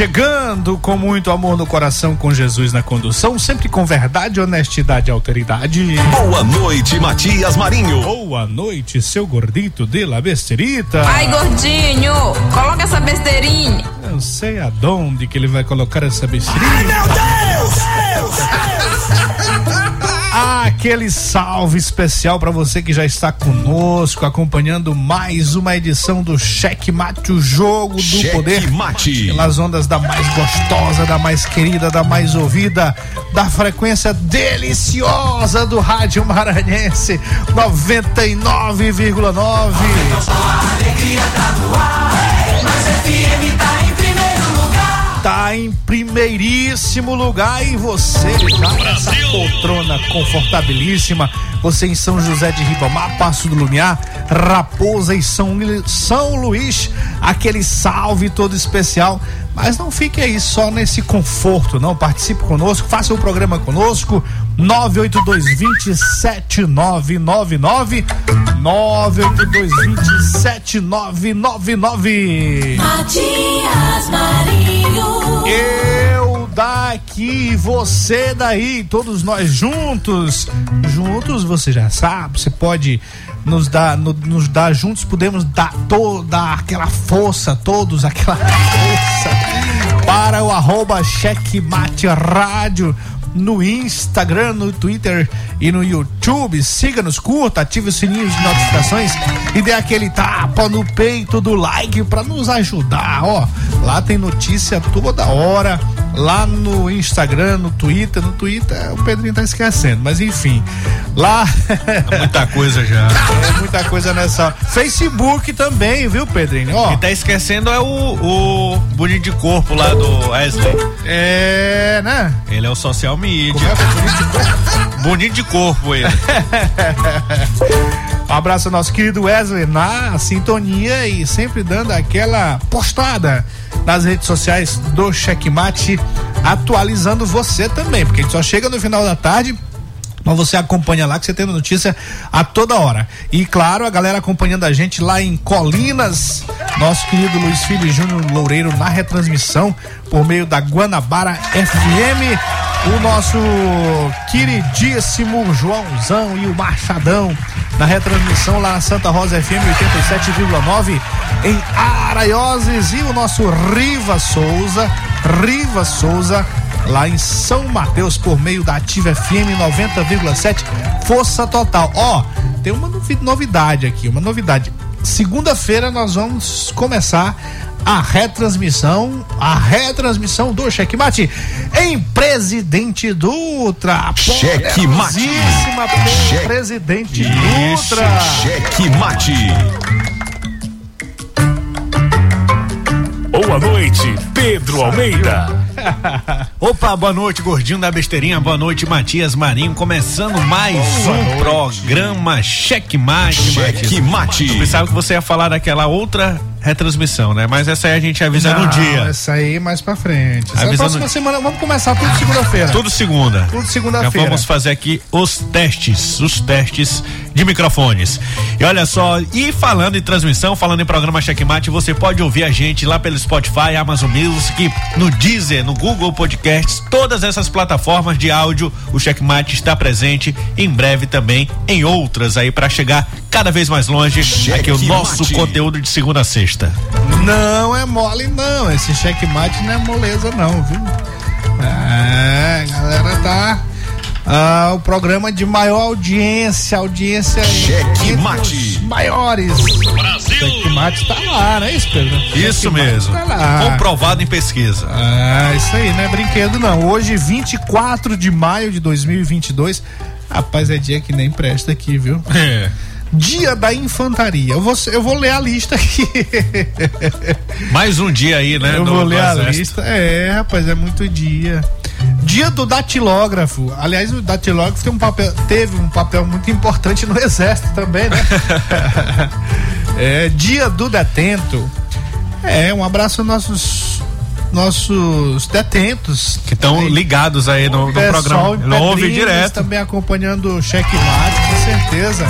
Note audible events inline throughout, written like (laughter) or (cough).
Chegando com muito amor no coração, com Jesus na condução, sempre com verdade, honestidade e alteridade. Boa noite, Matias Marinho. Boa noite, seu gordito de la besterita. Ai, gordinho, coloca essa besteirinha. Eu sei aonde que ele vai colocar essa besteirinha. Ai, meu Deus! Deus, Deus! Aquele salve especial para você que já está conosco, acompanhando mais uma edição do Cheque Mate, o jogo do Cheque poder. Mate. Pelas ondas da mais gostosa, da mais querida, da mais ouvida, da frequência deliciosa do Rádio Maranhense 99,9. Alegria tá no ar, mas FM tá em tá em primeiríssimo lugar e você já nessa poltrona confortabilíssima, você em São José de Ribamar, Passo do Lumiar, Raposa e São, São Luís, aquele salve todo especial. Mas não fique aí só nesse conforto, não. Participe conosco, faça o programa conosco. 982-27999 982-27999 Matias Marinho Eu daqui, você daí, todos nós juntos. Juntos, você já sabe, você pode nos dar, no, nos dar juntos, podemos dar toda aquela força, todos aquela força. Para o arroba checkmate rádio no Instagram, no Twitter e no YouTube. Siga-nos, curta, ative os sininhos de notificações e dê aquele tapa no peito do like para nos ajudar. Ó, lá tem notícia toda hora. Lá no Instagram, no Twitter, no Twitter o Pedrinho tá esquecendo, mas enfim, lá é muita coisa já. (laughs) É muita coisa nessa. Facebook também, viu, Pedrinho? Ó. Quem tá esquecendo é o, o bonito de corpo lá do Wesley. É, né? Ele é o social bonito de corpo ele. (laughs) Um abraço ao nosso querido Wesley na sintonia e sempre dando aquela postada nas redes sociais do Checkmate, atualizando você também, porque a gente só chega no final da tarde mas você acompanha lá que você tem notícia a toda hora. E claro, a galera acompanhando a gente lá em Colinas, nosso querido Luiz Filho Júnior Loureiro na retransmissão por meio da Guanabara FM. O nosso queridíssimo Joãozão e o Machadão na retransmissão lá na Santa Rosa FM 87,9 em Araioses e o nosso Riva Souza, Riva Souza lá em São Mateus por meio da Ativa FM 90,7 Força Total. Ó, oh, tem uma novidade aqui, uma novidade. Segunda-feira nós vamos começar a retransmissão, a retransmissão do Checkmate em Presidente Dutra. Checkmate. Cheque Presidente Dutra. Checkmate. Boa noite, Pedro Almeida. (laughs) Opa, boa noite, gordinho da besteirinha. Boa noite, Matias Marinho. Começando mais boa um noite. programa Checkmate. Checkmate. Eu pensava que você ia falar daquela outra retransmissão, né? Mas essa aí a gente avisa Não, no dia. Essa aí mais pra frente. Essa próxima no... semana, vamos começar tudo segunda-feira. Tudo segunda. Tudo segunda-feira. Já vamos fazer aqui os testes, os testes de microfones. E olha só, e falando em transmissão, falando em programa Checkmate, você pode ouvir a gente lá pelo Spotify, Amazon Music, no Deezer, no Google Podcasts, todas essas plataformas de áudio, o Checkmate está presente em breve também em outras aí para chegar cada vez mais longe. Aqui o nosso Checkmate. conteúdo de segunda a sexta. Não é mole, não. Esse checkmate não é moleza, não, viu? É, galera tá. Ah, o programa de maior audiência, audiência Checkmate. maiores. Brasil. Checkmate tá lá, né, isso, Pedro? Isso Checkmate mesmo. Tá lá. Comprovado em pesquisa. Ah, isso aí, não é brinquedo não. Hoje, 24 de maio de 2022. Rapaz, é dia que nem presta aqui, viu? É. Dia da Infantaria. Eu vou, eu vou ler a lista aqui. (laughs) Mais um dia aí, né? Eu vou ler a lista. É, rapaz, é muito dia. Dia do datilógrafo. Aliás, o datilógrafo tem um papel, teve um papel muito importante no exército também, né? (laughs) é, dia do detento. É, um abraço aos nossos nossos detentos. Que estão ligados aí no, no programa. Não ouve direto. Também acompanhando o checkmate, com certeza.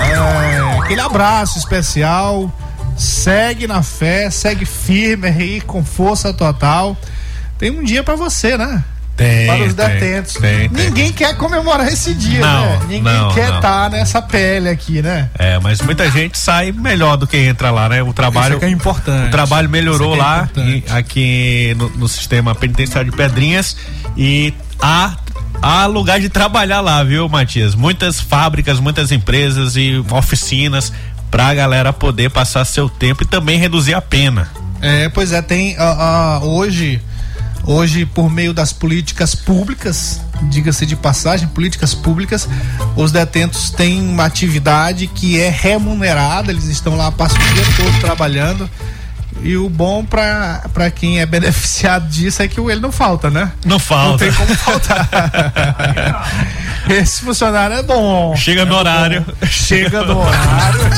É, aquele abraço especial. Segue na fé, segue firme aí, com força total. Tem um dia pra você, né? Tem, Para os tem, detentos. tem, tem. Ninguém quer comemorar esse dia, Não, né? Ninguém não, quer estar nessa pele aqui, né? É, mas muita gente sai melhor do que entra lá, né? O trabalho. Isso é que é importante. O trabalho melhorou é lá e- aqui no, no sistema penitenciário de Pedrinhas e há, há lugar de trabalhar lá, viu, Matias? Muitas fábricas, muitas empresas e oficinas pra galera poder passar seu tempo e também reduzir a pena. É, pois é, tem ah, ah, hoje, hoje por meio das políticas públicas, diga-se de passagem, políticas públicas, os detentos têm uma atividade que é remunerada, eles estão lá, passam o dia todo trabalhando. E o bom pra quem é (laughs) beneficiado disso é que o ele não falta, né? Não Não falta. tem como faltar. (laughs) Esse funcionário é bom. Chega no horário. Chega no horário. (laughs)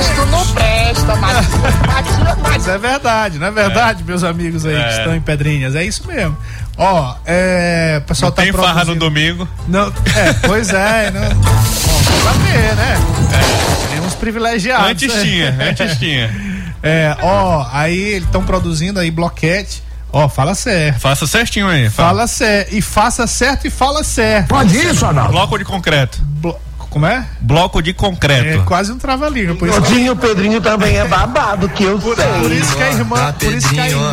Isso não presta, (laughs) Mas é verdade, não é verdade, meus amigos aí que É. estão em Pedrinhas? É isso mesmo. Ó, é. O pessoal Não tá tem farra no produzindo- domingo. Não, é, pois é, (laughs) não. Bom, pra ver, né? Tem uns privilegiados. Antes tinha, antes (laughs) tinha. É, ó, aí eles estão produzindo aí bloquete. Ó, fala certo. Faça certinho aí. Fala certo. E faça certo e fala certo. Pode isso, Arnaldo? Bloco de concreto. Blo- Como é? Bloco de É concreto. quase um trava-língua. Por Todinho, o Pedrinho também é babado, que eu Por, sei. por isso que a irmã, por isso que a irmã?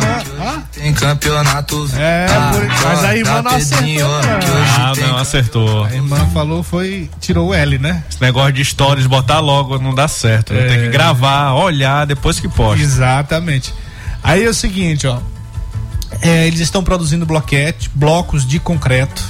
Tem campeonato. É, por- mas a irmã não acertou. Ah, não, acertou. A irmã falou foi tirou o L, né? Esse negócio de stories, botar logo, não dá certo. É. Tem que gravar, olhar, depois que posta. Exatamente. Aí é o seguinte, ó. É, eles estão produzindo bloquete, blocos de concreto.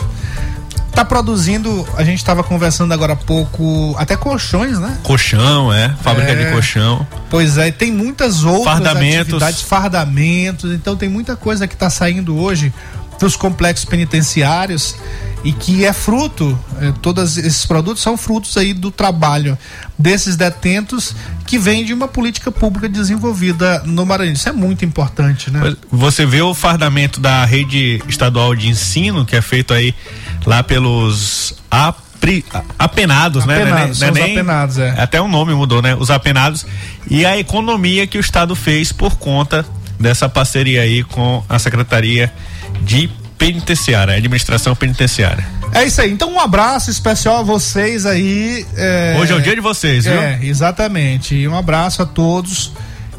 Tá produzindo, a gente estava conversando agora há pouco, até colchões, né? Colchão, é. Fábrica É. de colchão. Pois é, tem muitas outras Fardamentos. atividades, fardamentos, então tem muita coisa que está saindo hoje dos complexos penitenciários e que é fruto, eh, todos esses produtos são frutos aí do trabalho desses detentos que vem de uma política pública desenvolvida no Maranhão. Isso é muito importante, né? Você vê o fardamento da rede estadual de ensino, que é feito aí lá pelos apri- a- apenados, né? Apenados, é os nem- apenados, é. Até o nome mudou, né? Os apenados. E a economia que o Estado fez por conta dessa parceria aí com a Secretaria de Penitenciária, Administração Penitenciária. É isso aí. Então um abraço especial a vocês aí. é, Hoje é o dia de vocês, viu? É, exatamente. E um abraço a todos.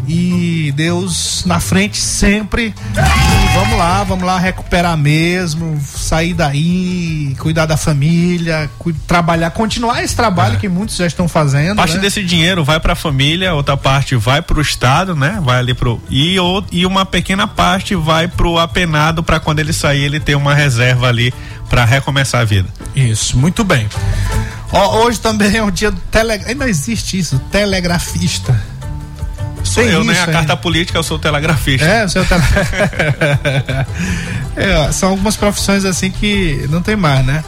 E Deus na frente sempre. E vamos lá, vamos lá recuperar mesmo, sair daí, cuidar da família, cu- trabalhar, continuar esse trabalho que muitos já estão fazendo. Parte né? desse dinheiro vai para a família, outra parte vai para o estado, né? Vai ali pro e, ou- e uma pequena parte vai pro apenado para quando ele sair ele ter uma reserva ali para recomeçar a vida. Isso, muito bem. Ó, hoje também é o dia do telegrafista. Ainda existe isso, telegrafista. Sou Tem eu, né? A ainda. carta política, eu sou telegrafista. É, o seu tele... (laughs) (laughs) É, são algumas profissões assim que não tem mais, né?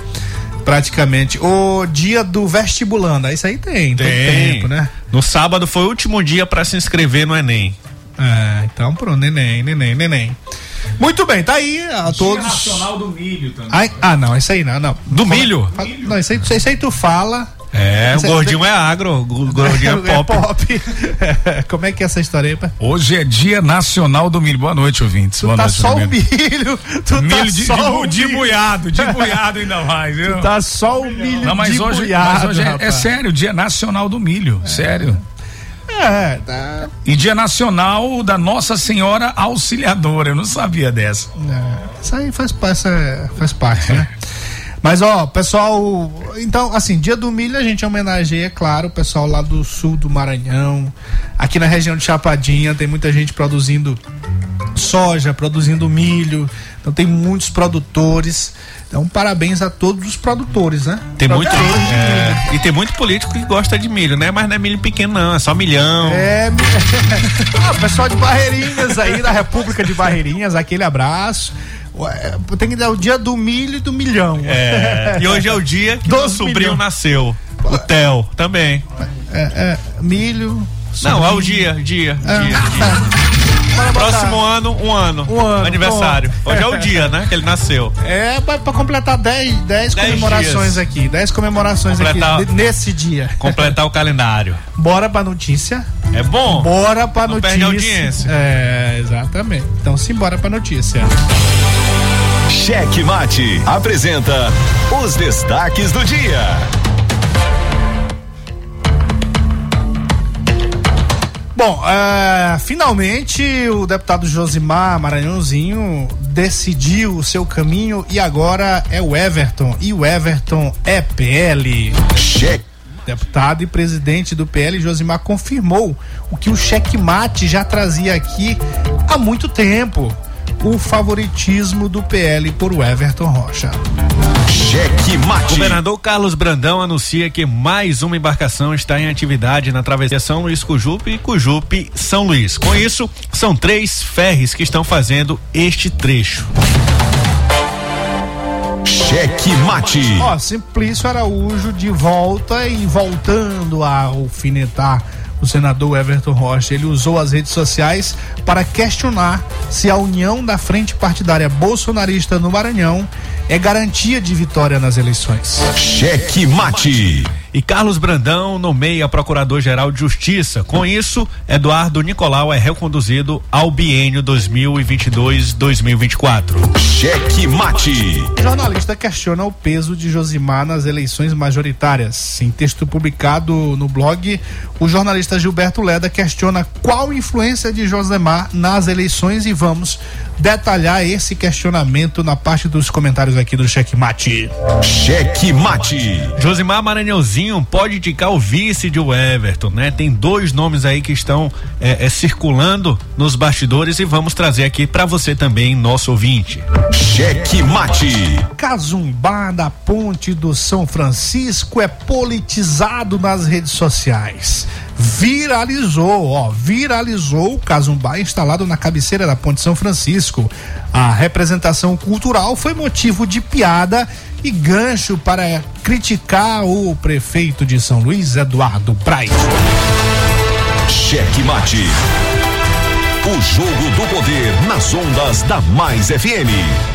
Praticamente. O dia do vestibulando, isso aí tem, todo Tem. tempo, né? No sábado foi o último dia para se inscrever no Enem. É, então pronto, neném, neném, neném. Muito bem, tá aí a todos. Nacional do Milho também. Ai, ah, não, isso aí não, não. Do milho? Fala- Não, isso aí, isso aí tu fala. É, o gordinho é agro, o gordinho (laughs) é pop. (laughs) Como é que é essa história aí, pai? Hoje é Dia Nacional do Milho. Boa noite, ouvintes. Boa tá noite, só o milho. Tu Milho tá de, só de, o de buiado, de (laughs) buiado ainda mais, viu? Tá só o milho Não, mas de hoje, buiado, mas hoje é, é sério, Dia Nacional do Milho, sério. É, tá. E Dia Nacional da Nossa Senhora Auxiliadora, eu não sabia dessa. É, isso aí faz, pa- essa- faz parte, né? Mas, ó, pessoal, então, assim, dia do milho a gente homenageia, é claro, o pessoal lá do sul do Maranhão. Aqui na região de Chapadinha tem muita gente produzindo soja, produzindo milho. Então tem muitos produtores. Então, parabéns a todos os produtores, né? Tem muito. Produtores é, e tem muito político que gosta de milho, né? Mas não é milho pequeno, não, é só milhão. É, (laughs) ah, pessoal de Barreirinhas aí, da República de Barreirinhas, aquele abraço. Ué, Tem que dar o dia do milho e do milhão. É, e hoje é o dia que meu sobrinho milhões. nasceu. O Theo também. É, é, milho. Não, é o sobrinho. dia, dia, Ah, dia, (laughs) botar. Próximo ano, um ano. Um ano, Aniversário. Hoje é o dia, né? Que ele nasceu. É, pra, pra completar 10 Dez comemorações dias. aqui. 10 comemorações Completar- aqui nesse dia. Completar o calendário. (laughs) Bora pra notícia. É bom? Bora pra Não notícia. perde audiência. É, exatamente. Então simbora pra notícia. Cheque Mate apresenta os destaques do dia. Bom, é, finalmente o deputado Josimar Maranhãozinho decidiu o seu caminho e agora é o Everton. E o Everton é PL. Cheque. Deputado e presidente do PL, Josimar, confirmou o que o checkmate já trazia aqui há muito tempo: o favoritismo do PL por o Everton Rocha. Cheque O Mate. governador Carlos Brandão anuncia que mais uma embarcação está em atividade na travessia São Luís Cujupe e Cujupe São Luís. Com isso, são três ferres que estão fazendo este trecho. Cheque Mate. Ó, Simplício Araújo de volta e voltando a alfinetar o senador Everton Rocha. Ele usou as redes sociais para questionar se a união da frente partidária bolsonarista no Maranhão é garantia de vitória nas eleições. Cheque Mate. E Carlos Brandão nomeia procurador-geral de Justiça. Com isso, Eduardo Nicolau é reconduzido ao biênio 2022-2024. Cheque Mate. O jornalista questiona o peso de Josimar nas eleições majoritárias. Em texto publicado no blog, o jornalista Gilberto Leda questiona qual influência de Josemar nas eleições e vamos detalhar esse questionamento na parte dos comentários aqui do Checkmate. Cheque Mate. Josimar Maranhãozinho pode indicar o vice de Everton, né? Tem dois nomes aí que estão é, é, circulando nos bastidores e vamos trazer aqui para você também, nosso ouvinte. Cheque Mate. Cazumbá da Ponte do São Francisco é politizado nas redes sociais. Viralizou, ó, viralizou o Cazumbá instalado na cabeceira da Ponte São Francisco. A representação cultural foi motivo de piada e gancho para criticar o prefeito de São Luís, Eduardo Braz. Cheque Mate. O jogo do poder nas ondas da Mais FM.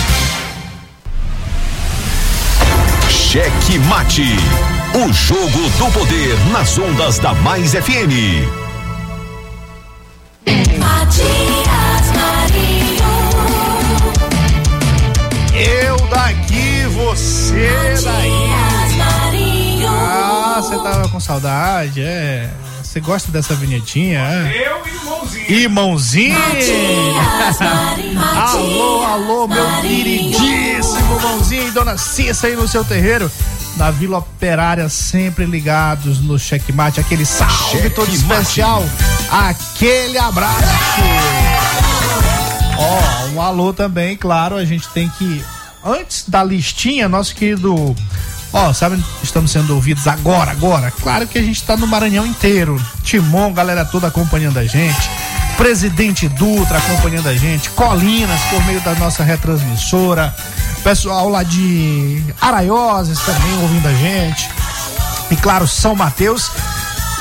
Cheque Mate. O jogo do poder nas ondas da Mais FM. Matias Marinho. Eu daqui, você daí. Matias Marinho. Ah, você tava com saudade, é. Você gosta dessa vinhetinha, é? Eu irmãozinho. Alô, alô, meu queridíssimo mãozinho e dona Cissa aí no seu terreiro. Na Vila Operária, sempre ligados no checkmate. Aquele salve todo especial. Aquele abraço. Ó, um alô também, claro. A gente tem que. Antes da listinha, nosso querido. Ó, sabe, estamos sendo ouvidos agora, agora. Claro que a gente tá no Maranhão inteiro. Timon, galera toda acompanhando a gente. Presidente Dutra acompanhando a gente. Colinas por meio da nossa retransmissora. Pessoal lá de Araioses também ouvindo a gente. E claro, São Mateus.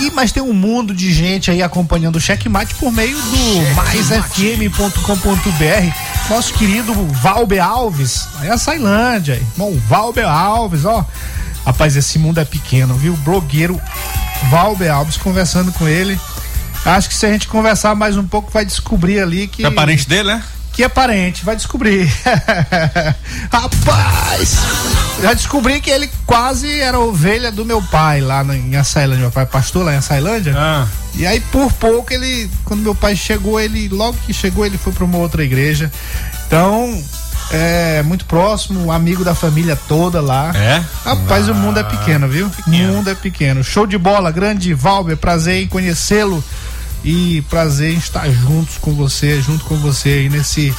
E, mas tem um mundo de gente aí acompanhando o Checkmate por meio do maisfm.com.br. Nosso querido Valber Alves, aí a Sailândia, irmão Valber Alves, ó. Rapaz, esse mundo é pequeno, viu? Blogueiro Valber Alves conversando com ele. Acho que se a gente conversar mais um pouco, vai descobrir ali que. É parente dele, né? Que é parente, vai descobrir. (laughs) Rapaz! Já descobri que ele quase era ovelha do meu pai lá na- em Açailândia. Meu pai é pastor lá em Açailândia. Ah. E aí, por pouco, ele. Quando meu pai chegou, ele. Logo que chegou, ele foi para uma outra igreja. Então, é muito próximo, amigo da família toda lá. É? Rapaz, o mundo é pequeno, viu? O mundo é pequeno. Show de bola, grande Valber, prazer em conhecê-lo e prazer em estar juntos com você, junto com você aí nesse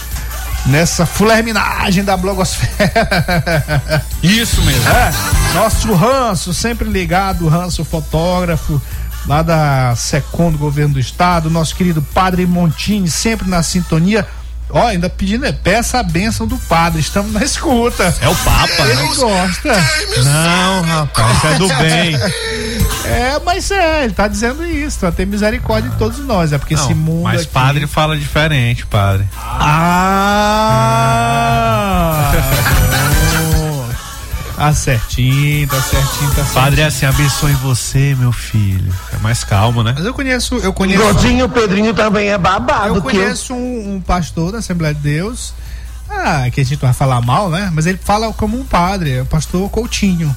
nessa fulerminagem da blogosfera. (laughs) Isso mesmo. É, nosso Ranço, sempre ligado, Ranço fotógrafo, lá da Secom do Governo do Estado, nosso querido Padre Montini, sempre na sintonia. Ó, ainda pedindo, é, peça a bênção do padre, estamos na escuta. É o Papa, Ele né? gosta. Não, rapaz, é do bem. (laughs) É, mas é, ele tá dizendo isso, pra ter misericórdia de todos nós, é porque esse Não, mundo mas aqui... padre fala diferente, padre. Ah! (laughs) tá certinho, tá certinho, tá certinho. Padre é assim, abençoe você, meu filho. É mais calmo, né? Mas eu conheço, eu conheço... Gordinho Pedrinho também é babado. Eu que eu- conheço um, um pastor da Assembleia de Deus, ah, que a gente vai falar mal, né? Mas ele fala como um padre, é o pastor Coutinho.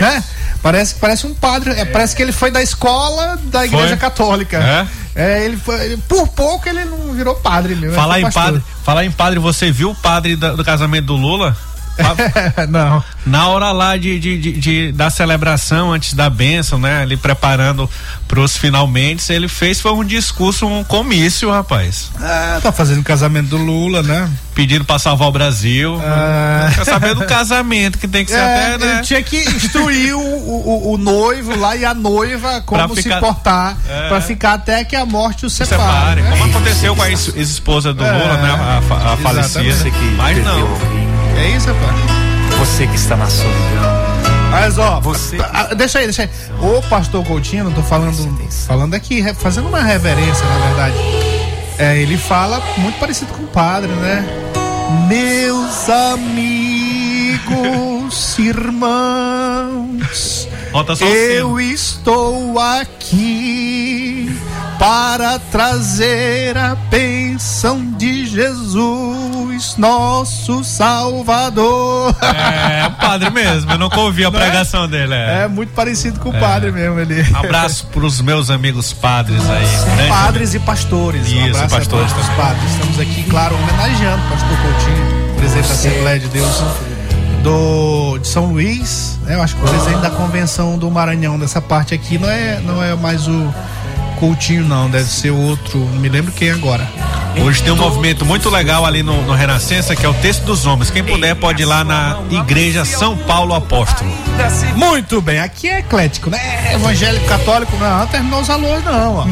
Né? Parece, parece um padre, é, parece que ele foi da escola da igreja Foi? católica. É, ele foi, ele- por pouco ele não virou padre mesmo. Falar ele em pastor. padre, falar em padre, você viu o padre da- do casamento do Lula? (laughs) não. Na hora lá de, de, de- de- da celebração, antes da bênção, né? Ele preparando pros finalmente, ele fez foi um discurso, um comício, rapaz. Ah, tá fazendo o casamento do Lula, né? Pedindo pra salvar o Brasil. Ah. Quer saber do casamento, que tem que ser É, até, né? Ele tinha que instruir o, o, o noivo lá e a noiva como Pra ficar- se portar É. pra ficar até que a morte o separe. Separe. né? Como aconteceu com a ex- ex-esposa do É, Lula, né? A, fa- a falecida. Mas não. É isso, rapaz. Você que está na solidão. Mas ó, Você- ah, deixa aí, deixa aí. Ô pastor Coutinho, não tô falando, falando aqui, fazendo uma reverência, na verdade. É, ele fala muito parecido com o padre, né? Meus amigos, irmãos, Só eu sino. estou aqui para trazer a bênção de Jesus, nosso Salvador. É, o padre mesmo. Eu nunca ouvi a Não é? pregação dele. É. É muito parecido com o padre mesmo ele. Abraço pros meus amigos padres aí. Padres e pastores. um Isso, abraço pastores a todos os padres. Estamos aqui, claro, homenageando o pastor Coutinho, presidente da Assembleia de Deus do, de São Luís. né? Eu acho que o presidente da convenção do Maranhão dessa parte aqui não é, não é mais o Coutinho, não. Deve ser outro. Não me lembro quem agora. Hoje tem um movimento muito legal ali no, no Renascença, que é o Texto dos Homens. Quem puder pode ir lá na Igreja São Paulo Apóstolo. Muito bem, aqui é eclético, né? Evangélico, católico, não, não terminou os alôs, não, ó.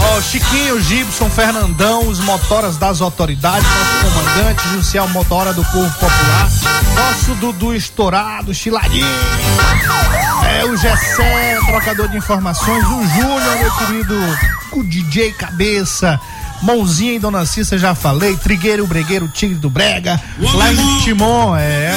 Ó, Chiquinho, Gibson, Fernandão, os motoras das autoridades, nosso comandante, Jussiel Motora do Povo Popular, nosso Dudu Estourado, Chiladinho, é o Gessé, trocador de informações, o Júnior, meu querido, o DJ Cabeça, Mãozinha e Dona Cissa, já falei, Trigueiro, Bregueiro, Tigre do Brega, lá em Timon, é,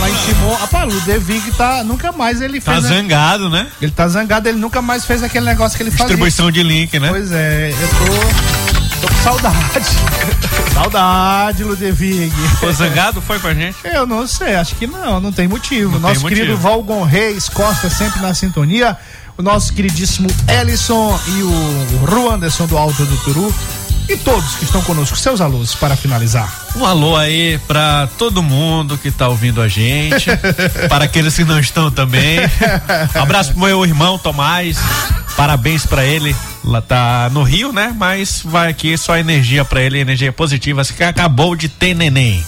lá em Timon, rapaz, o Devig tá, nunca mais ele Tá fez... né? zangado, né? Ele tá zangado, ele nunca mais fez aquele negócio que ele fazia. Distribuição de link, né? Pois é, eu tô, tô com saudade. (laughs) saudade, Ludwig. Ficou zangado? Foi pra gente? Eu não sei, acho que não, não tem motivo. Não tem nosso motivo. querido Valgon Reis Costa sempre na sintonia. O nosso queridíssimo Ellison e o Ru Anderson do Alto do Turu. E todos que estão conosco, seus alunos, para finalizar. Um alô aí pra todo mundo que tá ouvindo a gente, (laughs) para aqueles que não estão também. Um (laughs) abraço pro meu irmão Tomás, parabéns pra ele. Lá tá no Rio, né? Mas vai aqui só energia pra ele, energia positiva, assim que acabou de ter neném.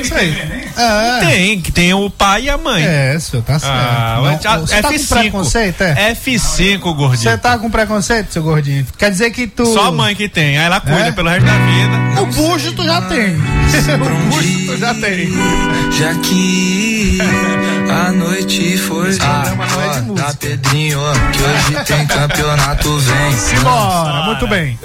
Isso aí. É, Tem, que tem o pai e a mãe. é senhor, tá certo. Ah, Não, já- você tá com F5. preconceito, é? F5, gordinho. Você tá com preconceito, seu gordinho? Quer dizer que tu. Só a mãe que tem, aí ela cuida É? pelo resto da vida. O bucho tu já tem. (laughs) o bucho tu já tem. Já que a noite foi programa não é da Pedrinho, ó, que hoje tem campeonato, vem. Bora, muito bem.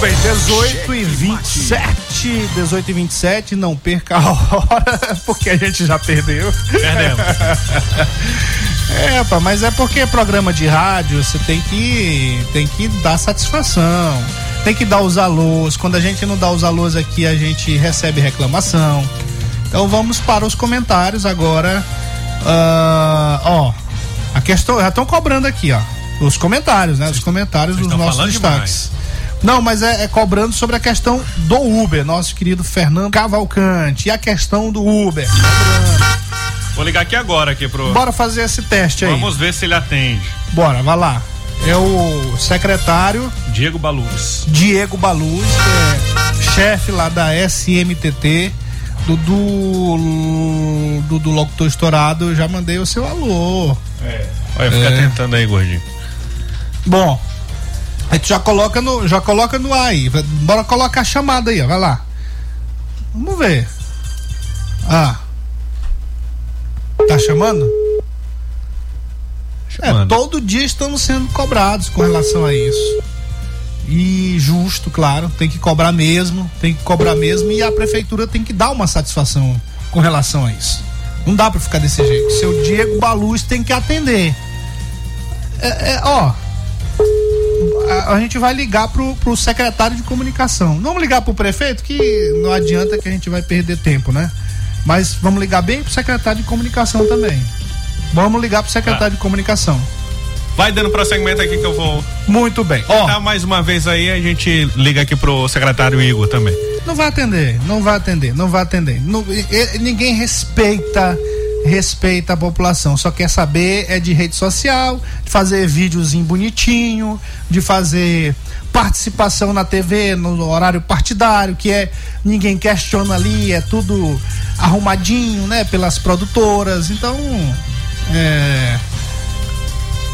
Bem, 18 e 27. 18 e 27, não perca a hora, (laughs) porque a gente já perdeu. Perdemos. (laughs) É, pá, mas é porque programa de rádio você tem que tem que dar satisfação, tem que dar os alôs. Quando a gente não dá os alôs aqui, a gente recebe reclamação. Então vamos para os comentários agora. Ah, ó, a questão já estão cobrando aqui, ó, os comentários, né? Os comentários dos nossos destaques. Não, mas é, é cobrando sobre a questão do Uber, nosso querido Fernando Cavalcante. E a questão do Uber. Vou ligar aqui agora aqui pro. Bora fazer esse teste aí. Vamos ver se ele atende. Bora, vai lá. É o secretário Diego Baluz. Diego Baluz, é chefe lá da SMTT, do, do, do, do locutor estourado. Eu já mandei o seu alô. Olha, fica É. tentando aí, gordinho. Bom, a gente já coloca no, já coloca no ar aí. Bora colocar a chamada aí, ó. Vai lá. Vamos ver. Ah. Tá chamando? É, Chamando. todo dia estamos sendo cobrados com relação a isso. E justo, claro, tem que cobrar mesmo, tem que cobrar mesmo e a prefeitura tem que dar uma satisfação com relação a isso. Não dá pra ficar desse jeito. Seu Diego Baluz tem que atender. É, é, ó, a, a gente vai ligar pro, pro secretário de comunicação. Não vamos ligar pro prefeito, que não adianta que a gente vai perder tempo, né? Mas vamos ligar bem pro secretário de comunicação também. Vamos ligar pro secretário de comunicação. Vai dando prosseguimento aqui que eu vou. Muito bem. Ó, Tá mais uma vez aí, a gente liga aqui pro secretário Igor também. não vai atender, não vai atender, não vai atender. Não- ninguém respeita respeita a população, só quer saber é de rede social, de fazer videozinho bonitinho, de fazer participação na TV no horário partidário, que é ninguém questiona ali, é tudo arrumadinho, né, pelas produtoras. Então, é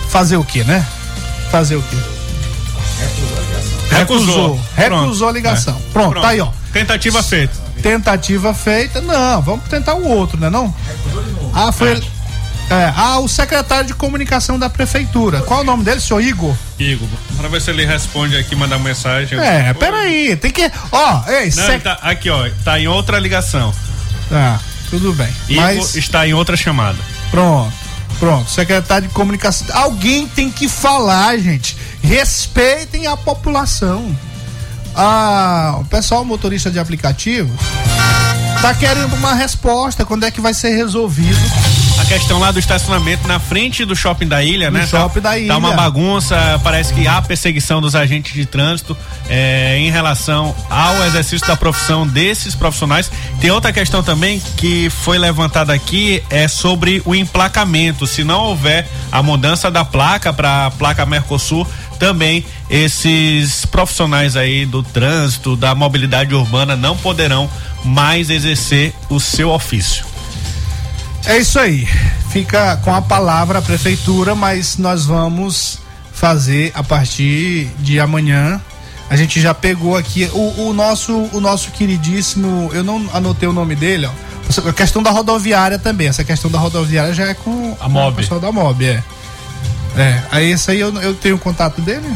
fazer o que, né? Fazer o que? Recusou. Recusou a ligação. Pronto, tá aí, ó. Tentativa feita. Tentativa feita. Não, vamos tentar o outro, né não? Ah, foi. É, ah, o secretário de comunicação da prefeitura. Qual é o nome dele, senhor Igor? Igor, para ver se ele responde aqui, mandar mensagem. É, peraí, tem que. Ó, ei, Não, sec... tá aqui, ó. Tá em outra ligação. Tá, tudo bem. Igor Mas está em outra chamada. pronto, pronto. Secretário de comunicação. Alguém tem que falar, gente. Respeitem a população. Ah, o pessoal motorista de aplicativos tá querendo uma resposta. Quando é que vai ser resolvido a questão lá do estacionamento na frente do shopping da ilha, No né? shopping tá, da ilha. Tá uma bagunça, parece que há perseguição dos agentes de trânsito é, em relação ao exercício da profissão desses profissionais. Tem outra questão também que foi levantada aqui, é sobre o emplacamento. Se não houver a mudança da placa para a placa Mercosul, também esses profissionais aí do trânsito, da mobilidade urbana não poderão mais exercer o seu ofício. É isso aí. Fica com a palavra a prefeitura, mas nós vamos fazer a partir de amanhã. A gente já pegou aqui o, o nosso o nosso queridíssimo, eu não anotei o nome dele, ó. A questão da rodoviária também. Essa questão da rodoviária já é com A Mob. o pessoal da Mob, é. É, aí esse aí eu, eu tenho o contato dele.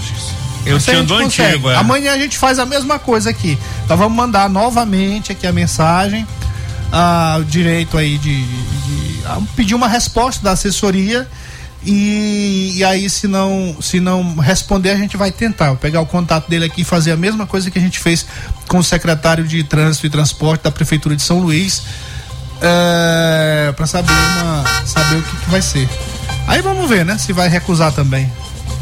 Eu Esse aí tinha do antigo, é. Amanhã a gente faz a mesma coisa aqui. Então vamos mandar novamente aqui a mensagem, ah, o direito aí de, de- ah, pedir uma resposta da assessoria e, e aí se não se não responder a gente vai tentar pegar o contato dele aqui e fazer a mesma coisa que a gente fez com o secretário de trânsito e transporte da prefeitura de São Luís para saber uma saber o que, que vai ser. Aí vamos ver, né? Se vai recusar também.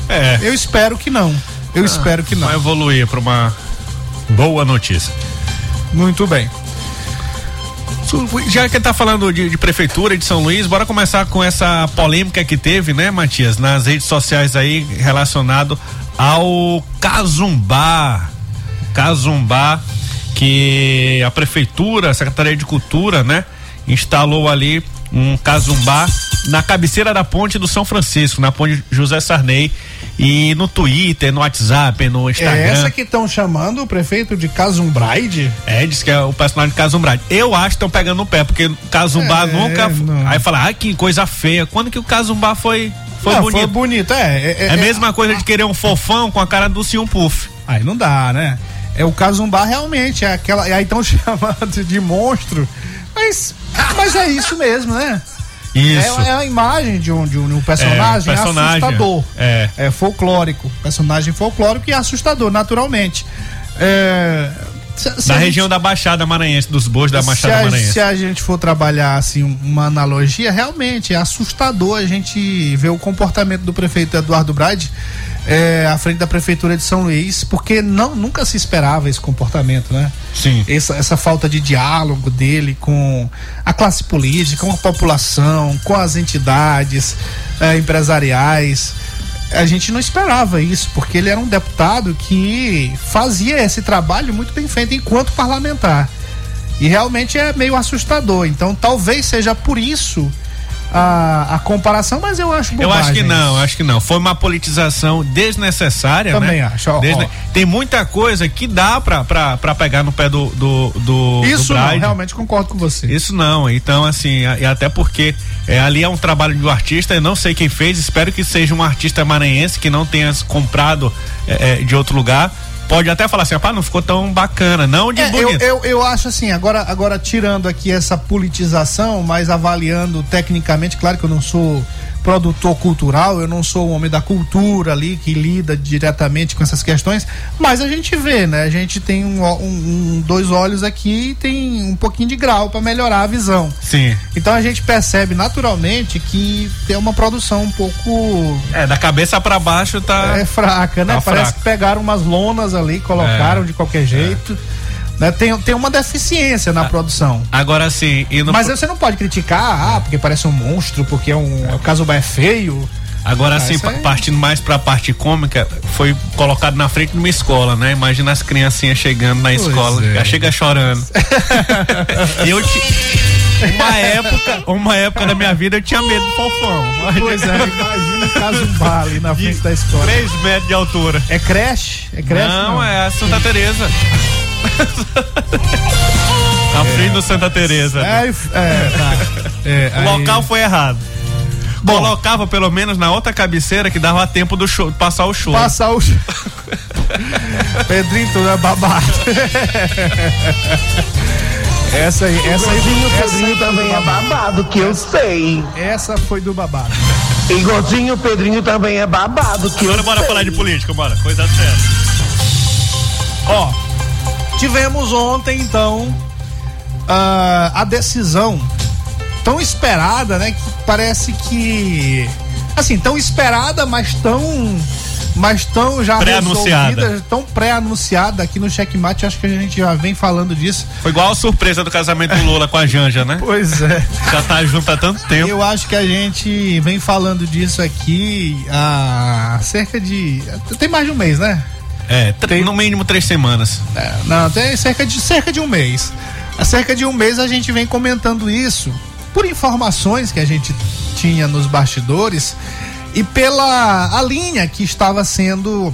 É. Eu espero que não. Eu espero que não. Vai evoluir para uma boa notícia. Muito bem. Já que tá falando de, de prefeitura de São Luís, bora começar com essa polêmica que teve, né, Matias, nas redes sociais aí relacionado ao Cazumbá. Cazumbá, que a prefeitura, a Secretaria de Cultura, né, instalou ali um cazumbá na cabeceira da ponte do São Francisco, na ponte José Sarney. E no Twitter, no WhatsApp, no Instagram. É essa que estão chamando o prefeito de Casumbraide? É, diz que é o personagem de Casumbrade. Eu acho que estão pegando no pé, porque Cazumbá É, nunca. não. Aí fala, ai, que coisa feia. Quando que o Cazumbá foi, foi Não, bonito? Foi bonito, é. É, É a mesma coisa de querer um fofão com a cara do Cium Puff. Aí não dá, né? É o Casumbar realmente, é aquela. Aí estão (laughs) chamando de monstro. Mas, mas é isso mesmo, né? Isso. É, é a imagem de um, de um, de um personagem, É, personagem, assustador. é. É folclórico. Personagem folclórico e assustador, naturalmente. É, se- se Da a gente- região da Baixada Maranhense, dos bois da Baixada a, Maranhense. se a gente for trabalhar assim um- uma analogia, realmente é assustador a gente ver o comportamento do prefeito Eduardo Brade é, à frente da prefeitura de São Luís, porque não nunca se esperava esse comportamento, né? Sim. Essa, essa falta de diálogo dele com a classe política, com a população, com as entidades eh, empresariais. A gente não esperava isso, porque ele era um deputado que fazia esse trabalho muito bem feito enquanto parlamentar. E realmente é meio assustador. Então talvez seja por isso a, a comparação, mas eu acho Eu bobagem. acho que não, acho que não. Foi uma politização desnecessária, Também né? acho, ó, Desne- ó. Tem muita coisa que dá pra, pra, pra pegar no pé do, do, do, Isso do não, realmente concordo com você. Isso não, então assim, e até porque é, ali é um trabalho de um artista, eu não sei quem fez, espero que seja um artista maranhense que não tenha comprado é, é, de outro lugar. Pode até falar assim, rapaz, não ficou tão bacana, não de É, eu, eu, eu acho assim, agora, agora tirando aqui essa politização, mas avaliando tecnicamente, claro que eu não sou produtor cultural, eu não sou um homem da cultura ali que lida diretamente com essas questões, mas a gente vê, né? A gente tem um, um- dois olhos aqui e tem um pouquinho de grau para melhorar a visão. Sim. Então a gente percebe naturalmente que tem uma produção um pouco É, da cabeça pra baixo tá. é fraca, né? Tá Parece fraco. que pegaram umas lonas ali, colocaram É, de qualquer jeito. Né? Tem, tem uma deficiência na produção. Agora sim, Mas você não pode criticar, ah, porque parece um monstro, porque é um, o caso é feio. Agora Ah, sim, aí- partindo mais pra parte cômica, foi colocado na frente de uma escola, né? Imagina as criancinhas chegando na escola, é. já chega chorando. (laughs) Eu ti... uma época, uma época da minha vida eu tinha medo do fofão. Pois é, imagina o caso ali na frente da escola. 3 metros de altura. É creche? É creche? Não, é a Santa Teresa. (laughs) Na frente do Santa Teresa. É, é, tá. É, O aí- local foi errado. Colocava pelo menos na outra cabeceira que dava tempo do show, passar o show. Passar o. (laughs) Pedrinho, tu é babado. (laughs) essa aí, essa aí. Igualzinho o essa Pedrinho também é babado, que eu sei. Essa foi do babado. Igualzinho o Pedrinho também é babado, que Agora eu bora sei. falar de política, bora. Coisa séria. Ó, tivemos ontem então ah, a decisão tão esperada, né? Que parece que. Assim, tão esperada, mas tão. Mas tão já Pré-anunciada. resolvida, tão pré-anunciada aqui no Checkmate, acho que a gente já vem falando disso. Foi igual a surpresa do casamento do Lula com a Janja, né? Pois é. Já tá junto há tanto tempo. Eu acho que a gente vem falando disso aqui há cerca de. Tem mais de um mês, né? É, tr- no mínimo três semanas. É, não, tem cerca de, cerca de um mês. Há cerca de um mês a gente vem comentando isso por informações que a gente tinha nos bastidores e pela a linha que estava sendo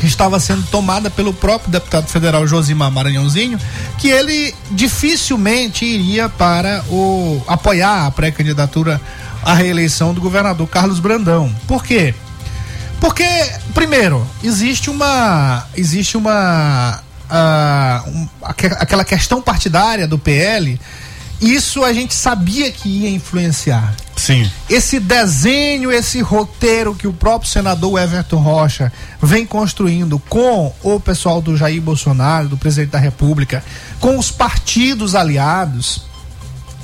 que estava sendo tomada pelo próprio deputado federal Josimar Maranhãozinho, que ele dificilmente iria para o apoiar a pré-candidatura à reeleição do governador Carlos Brandão. Por quê? Porque, primeiro, existe uma. Existe uma. ah, um- aque- aquela questão partidária do PL. Isso a gente sabia que ia influenciar. Sim. Esse desenho, esse roteiro que o próprio senador Everton Rocha vem construindo com o pessoal do Jair Bolsonaro, do presidente da República, com os partidos aliados,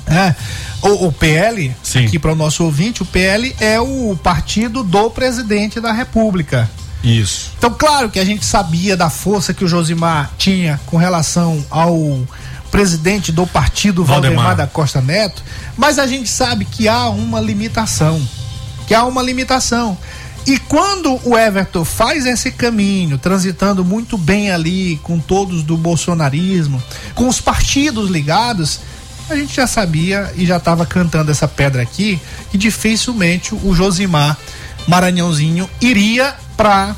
né? O, o PL, aqui para o nosso ouvinte, o PL é o partido do presidente da República. Isso. Então, claro que a gente sabia da força que o Josimar tinha com relação ao presidente do partido Valdemar, Valdemar. da Costa Neto, mas a gente sabe que há uma limitação. Que há uma limitação. E quando o Everton faz esse caminho, transitando muito bem ali com todos do bolsonarismo, com os partidos ligados, a gente já sabia e já estava cantando essa pedra aqui que dificilmente o Josimar Maranhãozinho iria para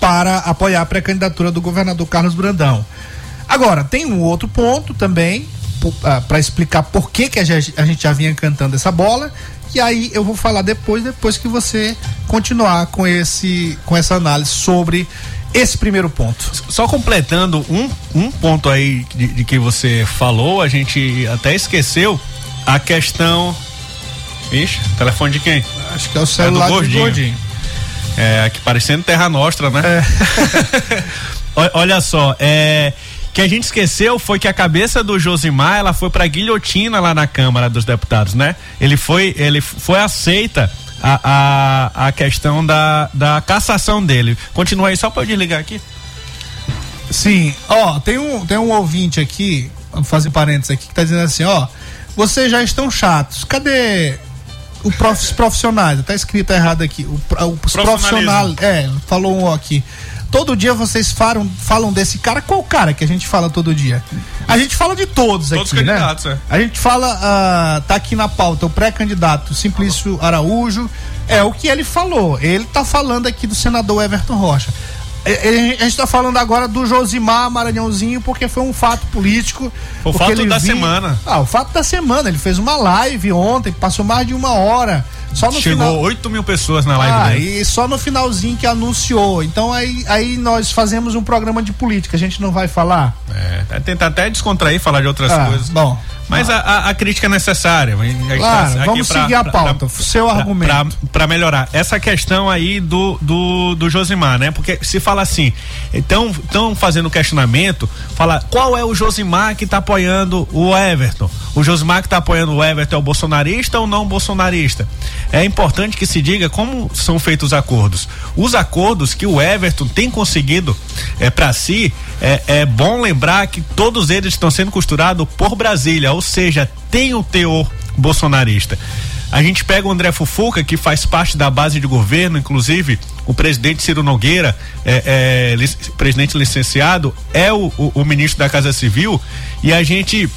para apoiar a pré-candidatura do governador Carlos Brandão. Agora, tem um outro ponto também para explicar por que, que a gente, a gente já vinha cantando essa bola. E aí eu vou falar depois, depois que você continuar com esse com essa análise sobre esse primeiro ponto. Só completando um, um ponto aí de, de que você falou, a gente até esqueceu a questão. Ixi, telefone de quem? Acho que é o celular do do Gordinho. Gordinho. É, aqui parecendo Terra Nostra, né? (laughs) O- Olha só, é. Que a gente esqueceu foi que a cabeça do Josimar ela foi pra guilhotina lá na Câmara dos Deputados, né? Ele foi, ele foi aceita a, a, a questão da, da cassação dele. Continua aí só pra eu desligar aqui. Sim, ó, tem um, tem um ouvinte aqui, vamos fazer parênteses aqui, que tá dizendo assim, ó, vocês já estão chatos, cadê o prof, os profissionais? Tá escrito errado aqui, o, os profissionais, é, falou um aqui. Todo dia vocês falam, falam desse cara, qual cara que a gente fala todo dia? A gente fala de todos, Todos aqui, os né? candidatos, é. A gente fala, ah, tá aqui na pauta, o pré-candidato Simplício Araújo, é o que ele falou. Ele tá falando aqui do senador Everton Rocha. É, é, A gente tá falando agora do Josimar Maranhãozinho porque foi um fato político. O fato da vinha- semana. Ah, o fato da semana. Ele fez uma live ontem, passou mais de uma hora. Só no Chegou final. 8 mil pessoas na live Ah, dele. e só no finalzinho que anunciou. Então aí, aí nós fazemos um programa de política. A gente não vai falar. É, é tentar até descontrair, falar de outras Ah, coisas. Bom. Mas a, a- a crítica é necessária. Gente Claro, tá vamos pra- seguir a pauta. pra- seu pra- argumento. pra- Pra melhorar. Essa questão aí do, do, do Josimar, né? Porque se fala assim, então estão fazendo questionamento, fala qual é o Josimar que tá apoiando o Everton? O Josimar que tá apoiando o Everton é o bolsonarista ou não bolsonarista? É importante que se diga como são feitos os acordos. Os acordos que o Everton tem conseguido é para si, é, é bom lembrar que todos eles estão sendo costurados por Brasília, ou seja, tem o teor bolsonarista. A gente pega o André Fufuca, que faz parte da base de governo, inclusive o presidente Ciro Nogueira, é, é, presidente licenciado, é o, o- o ministro da Casa Civil, e a gente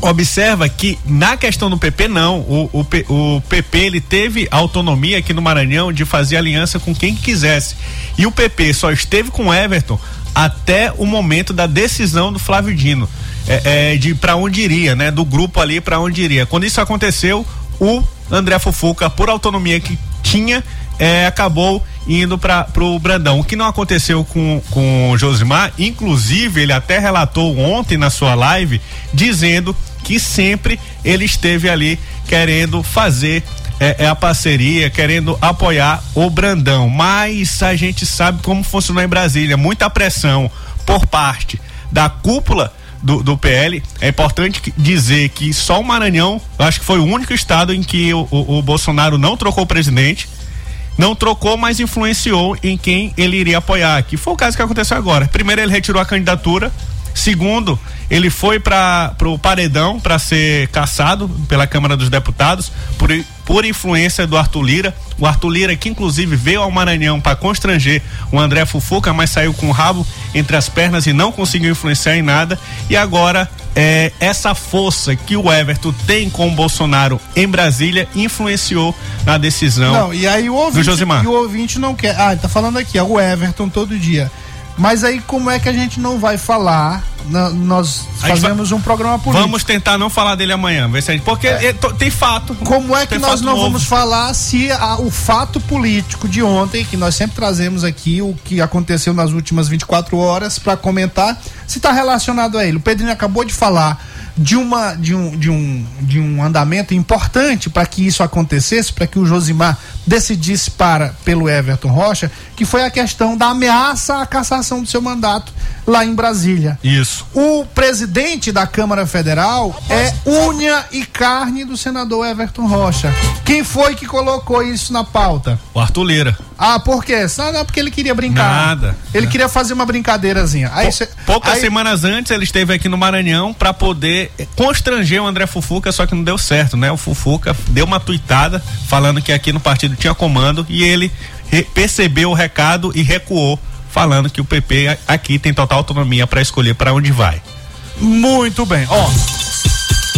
observa que na questão do PP não, o, o, o PP ele teve autonomia aqui no Maranhão de fazer aliança com quem quisesse e o PP só esteve com Everton até o momento da decisão do Flávio Dino é, é, de para onde iria, né? Do grupo ali para onde iria. Quando isso aconteceu, o André Fufuca, por autonomia que tinha, é, acabou indo para o Brandão. O que não aconteceu com, com o Josimar, inclusive ele até relatou ontem na sua live, dizendo que sempre ele esteve ali querendo fazer é, é a parceria, querendo apoiar o Brandão. Mas a gente sabe como funciona em Brasília, muita pressão por parte da cúpula do, do PL, é importante dizer que só o Maranhão, acho que foi o único estado em que o, o- o Bolsonaro não trocou presidente, não trocou, mas influenciou em quem ele iria apoiar, que foi o caso que aconteceu agora. Primeiro, ele retirou a candidatura. Segundo, ele foi para o paredão para ser caçado pela Câmara dos Deputados por, por influência do Arthur Lira. O Arthur Lira, que inclusive veio ao Maranhão para constranger o André Fufuca, mas saiu com o rabo entre as pernas e não conseguiu influenciar em nada. E agora, é, essa força que o Everton tem com o Bolsonaro em Brasília influenciou na decisão Não, e aí o ouvinte, do Josimar. e o ouvinte não quer. Ah, ele tá falando aqui, é o Everton todo dia. Mas aí como é que a gente não vai falar? Na- nós fazemos um programa político. Vamos tentar não falar dele amanhã, porque é, to- tem fato. Como é que nós não novo. vamos falar se a- o fato político de ontem, que nós sempre trazemos aqui, o que aconteceu nas últimas 24 horas para comentar, se está relacionado a ele? O Pedrinho acabou de falar de uma de um de um de um andamento importante para que isso acontecesse, para que o Josimar decidisse para pelo Everton Rocha, que foi a questão da ameaça à cassação do seu mandato lá em Brasília. Isso. O presidente da Câmara Federal é unha e carne do senador Everton Rocha. Quem foi que colocou isso na pauta? O Arthur Lira. Ah, por quê? Só não, porque ele queria brincar. Nada. Ele queria fazer uma brincadeirazinha. Aí, cê- Poucas aí- semanas antes ele esteve aqui no Maranhão para poder eh, constranger o André Fufuca, só que não deu certo, né? O Fufuca deu uma tuitada falando que aqui no partido tinha comando e ele percebeu o recado e recuou, falando que o PP aqui tem total autonomia para escolher para onde vai. Muito bem. Ó,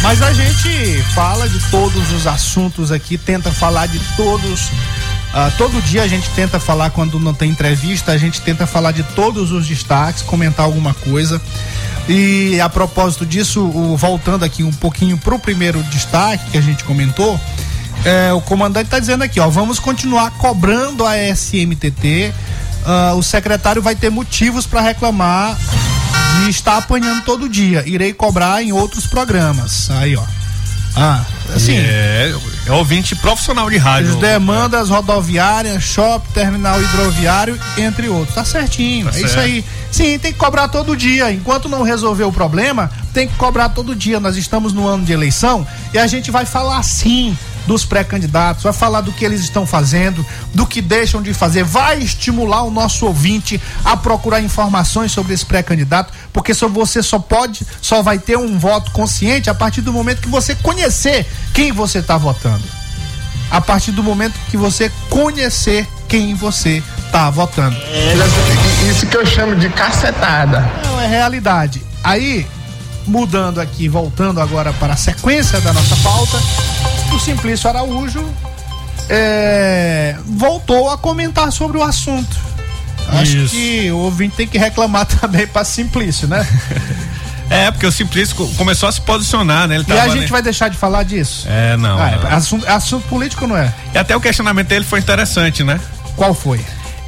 mas a gente fala de todos os assuntos aqui, tenta falar de todos. Ah, todo dia a gente tenta falar quando não tem entrevista, a gente tenta falar de todos os destaques, comentar alguma coisa. E a propósito disso, o- voltando aqui um pouquinho pro primeiro destaque que a gente comentou, é, o comandante está dizendo aqui, ó, vamos continuar cobrando a SMTT. ah, o secretário vai ter motivos para reclamar de estar apanhando todo dia. Irei cobrar em outros programas. Aí, ó. Ah, assim. É, é ouvinte profissional de rádio. As demandas rodoviárias, shopping, terminal hidroviário, entre outros. Tá certinho, Tá é isso aí. Sim, tem que cobrar todo dia. Enquanto não resolver o problema, tem que cobrar todo dia. Nós estamos no ano de eleição e a gente vai falar sim dos pré-candidatos, vai falar do que eles estão fazendo, do que deixam de fazer, vai estimular o nosso ouvinte a procurar informações sobre esse pré-candidato, porque só você só pode, só vai ter um voto consciente a partir do momento que você conhecer quem você está votando a partir do momento que você conhecer quem você tá votando. Isso que eu chamo de cacetada. Não é realidade. Aí, mudando aqui, voltando agora para a sequência da nossa pauta, o Simplício Araújo é, voltou a comentar sobre o assunto. Acho Isso. que o ouvinte tem que reclamar (laughs) também para Simplício, né? É, porque o Simplício co- começou a se posicionar, né? Ele E a tava, gente né? vai deixar de falar disso? É, não. Ah, é assunto, assunto político não é? E até o questionamento dele foi interessante, né? Qual foi?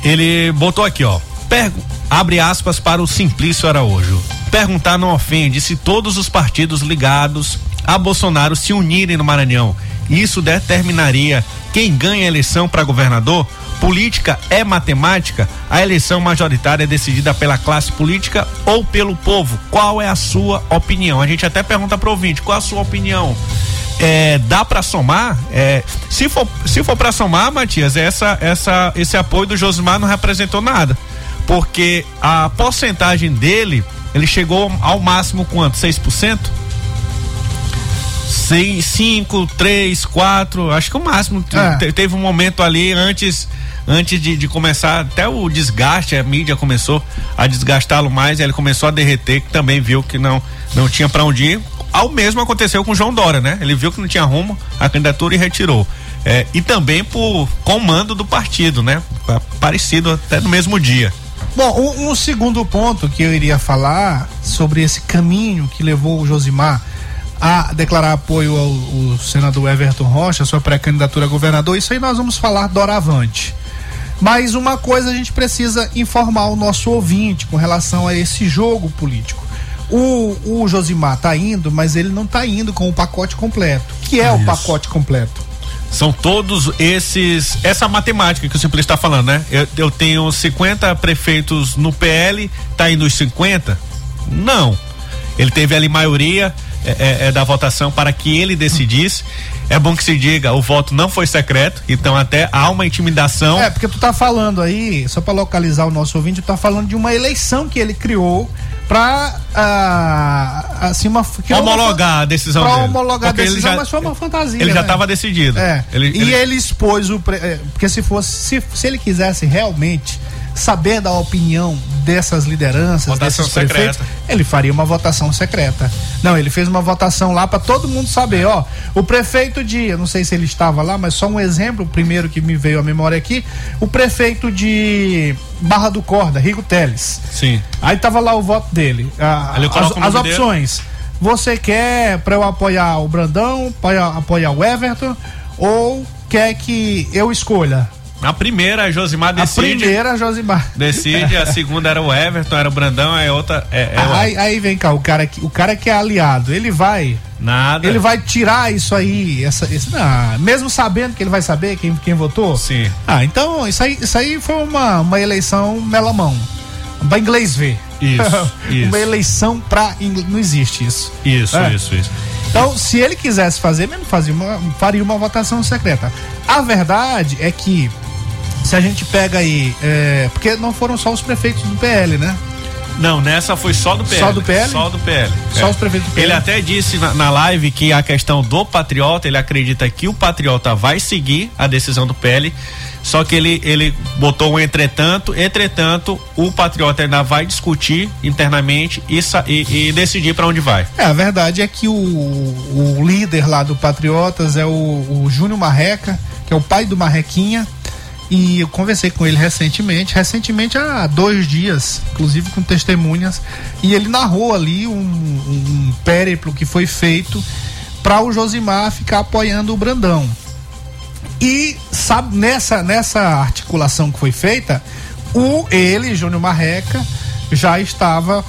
Ele botou aqui, ó. Pergu abre aspas para o Simplício Araújo. Perguntar não ofende se todos os partidos ligados a Bolsonaro se unirem no Maranhão. Isso determinaria quem ganha a eleição para governador? Política é matemática? A eleição majoritária é decidida pela classe política ou pelo povo? Qual é a sua opinião? A gente até pergunta para o ouvinte: qual a sua opinião? é, dá para somar? É, se for, se for para somar, Matias, essa, essa, esse apoio do Josimar não representou nada. Porque a porcentagem dele, ele chegou ao máximo quanto? 6%? 6, 5, 3, 4, acho que o máximo. É. Te- Teve um momento ali antes antes de, de começar, até o desgaste, a mídia começou a desgastá-lo mais, e ele começou a derreter, que também viu que não, não tinha para onde ir. Ao mesmo aconteceu com o João Dória, né? Ele viu que não tinha rumo a candidatura e retirou. É, e também por comando do partido, né? Pa- Parecido até no mesmo dia. Bom, um, um segundo ponto que eu iria falar sobre esse caminho que levou o Josimar a declarar apoio ao, ao senador Everton Rocha, sua pré-candidatura a governador, isso aí nós vamos falar doravante. Mas uma coisa a gente precisa informar o nosso ouvinte com relação a esse jogo político. O, o Josimar tá indo, mas ele não tá indo com o pacote completo. Que é o Isso. pacote completo? São todos esses. Essa matemática que o Simplício está falando, né? Eu, eu tenho 50 prefeitos no PL, tá indo os 50? Não. ele teve ali maioria é, é, é, da votação para que ele decidisse. É bom que se diga, o voto não foi secreto, então até há uma intimidação. É, porque tu tá falando aí, só para localizar o nosso ouvinte, tu tá falando de uma eleição que ele criou pra ah, assim uma homologar uma, a decisão pra dele. homologar Porque a decisão, já- mas foi uma fantasia. Ele já né? estava decidido. É. Ele- e ele- ele expôs o. pre- é, Porque se fosse. Se, se ele quisesse realmente saber da opinião dessas lideranças, Votação desses prefeitos, secreta. ele faria uma votação secreta. Não, ele fez uma votação lá para todo mundo saber, ó. O prefeito de. Eu não sei se ele estava lá, mas só um exemplo, o primeiro que me veio à memória aqui. O prefeito de Barra do Corda, Rico Teles. Sim. Aí tava lá o voto dele. Ele as as nome dele. opções. Você quer para eu apoiar o Brandão, apoiar, apoiar o Everton, ou quer que eu escolha? A primeira, a Josimar A decide. primeira, Josimar. Decide, a segunda era o Everton, era o Brandão, a outra é, é o- Aí, aí vem cá, o cara, que, o cara que é aliado, ele vai. nada. Ele vai tirar isso aí, essa, esse, não, mesmo sabendo que ele vai saber quem, quem votou? Sim. Ah, então isso aí, isso aí foi uma, uma eleição melamão. Pra inglês ver. Isso, (laughs) isso. uma eleição pra inglês. Não existe isso. Isso, É. isso, isso. Então, se ele quisesse fazer, mesmo fazia uma, faria uma votação secreta. A verdade é que, se a gente pega aí. é, porque não foram só os prefeitos do PL, né? Não, nessa foi só do PL. Só do PL? Só do PL. Só os prefeitos do PL. Ele até disse na, na live que a questão do Patriota, ele acredita que o Patriota vai seguir a decisão do PL, só que ele, ele botou um entretanto, entretanto, o Patriota ainda vai discutir internamente e, e, e decidir para onde vai. É, a verdade é que o, o líder lá do Patriotas é o, o Júnior Marreca, que é o pai do Marrequinha. E eu conversei com ele recentemente, recentemente há dois dias, inclusive com testemunhas, e ele narrou ali um, um périplo que foi feito para o Josimar ficar apoiando o Brandão. E sabe, nessa, nessa articulação que foi feita, o ele, Júnior Marreca, já estava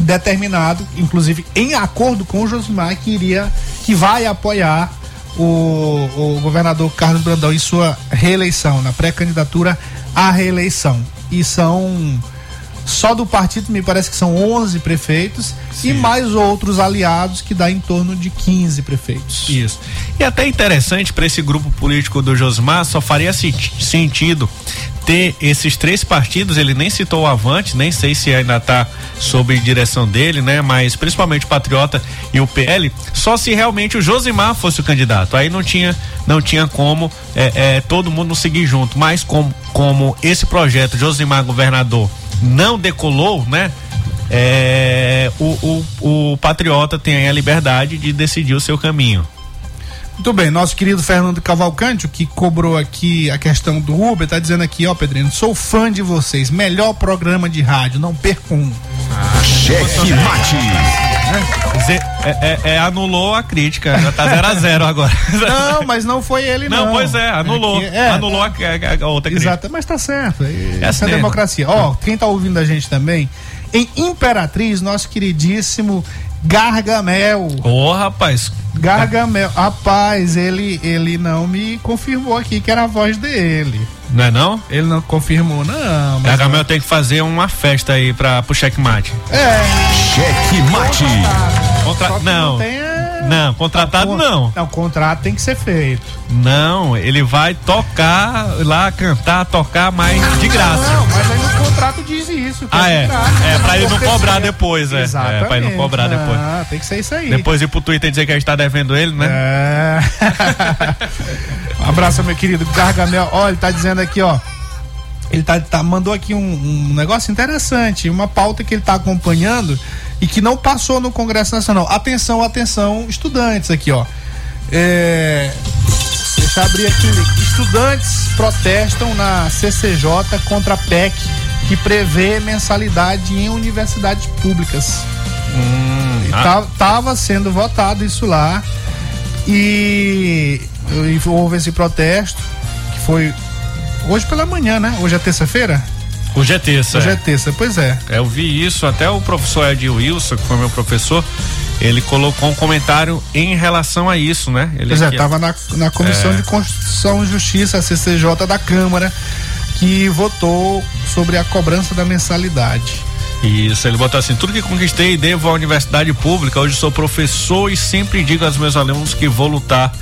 determinado, inclusive em acordo com o Josimar, que iria, que vai apoiar o, o governador Carlos Brandão em sua reeleição, na pré-candidatura à reeleição. E são só do partido me parece que são 11 prefeitos e mais outros aliados que dá em torno de 15 prefeitos. Isso. E até interessante para esse grupo político do Josmar, só faria senti- sentido ter esses três partidos, ele nem citou o Avante, nem sei se ainda está sob direção dele, né? Mas principalmente o Patriota e o PL, só se realmente o Josimar fosse o candidato. Aí não tinha, não tinha como é, é, todo mundo seguir junto. Mas como, como esse projeto Josimar governador não decolou, né? É, o, o, o Patriota tem a liberdade de decidir o seu caminho. Muito bem, nosso querido Fernando Cavalcante, o que cobrou aqui a questão do Uber, tá dizendo aqui, ó, Pedrinho, sou fã de vocês, melhor programa de rádio, não percam um. Cheque mate. É, é- é, anulou a crítica, já tá 0 a 0 agora. (laughs) Não, mas não foi ele, não. Não, pois é, anulou. É é, anulou a, a- a outra crítica. Exato, mas tá certo. É Essa é a democracia. Ó, quem tá ouvindo a gente também, em Imperatriz, nosso queridíssimo Gargamel. Ô, rapaz. Gargamel, rapaz, ele, ele não me confirmou aqui que era a voz dele. Não é não? Ele não confirmou, não. mas- Gargamel tem que fazer uma festa aí pra, pro checkmate. É. Cheque mate. Contra... Não. não tem, é, Não, contratado não. Não, o contrato tem que ser feito. Não, ele vai tocar lá, cantar, tocar, mas de graça. Não, mas aí no contrato diz isso. que Ah, de é. graça, É, pra ele não cobrar depois, é. Exatamente. É, pra ele não cobrar depois. Ah, tem que ser isso aí. Depois ir pro Twitter dizer que a gente tá devendo ele, né? É. um (laughs) abraço, meu querido Gargamel. Ó, ele tá dizendo aqui, ó. Ele tá, tá- mandou aqui um, um negócio interessante, uma pauta que ele tá acompanhando e que não passou no Congresso Nacional. Atenção, atenção, estudantes aqui, ó. É, deixa eu abrir aqui. Estudantes protestam na CCJ contra a PEC que prevê mensalidade em universidades públicas. E ah. tá- tava sendo votado isso lá e, e houve esse protesto que foi hoje pela manhã, né? Hoje é terça-feira? Hoje é terça. Hoje é. é terça, pois é. Eu vi isso, até o professor Ed Wilson, que foi meu professor, ele colocou um comentário em relação a isso, né? Ele Pois é, aqui- tava na, na Comissão É. de Constituição e Justiça, a CCJ da Câmara, que votou sobre a cobrança da mensalidade. Isso, ele botou assim: tudo que conquistei devo à universidade pública. Hoje sou professor e sempre digo aos meus alunos que vou lutar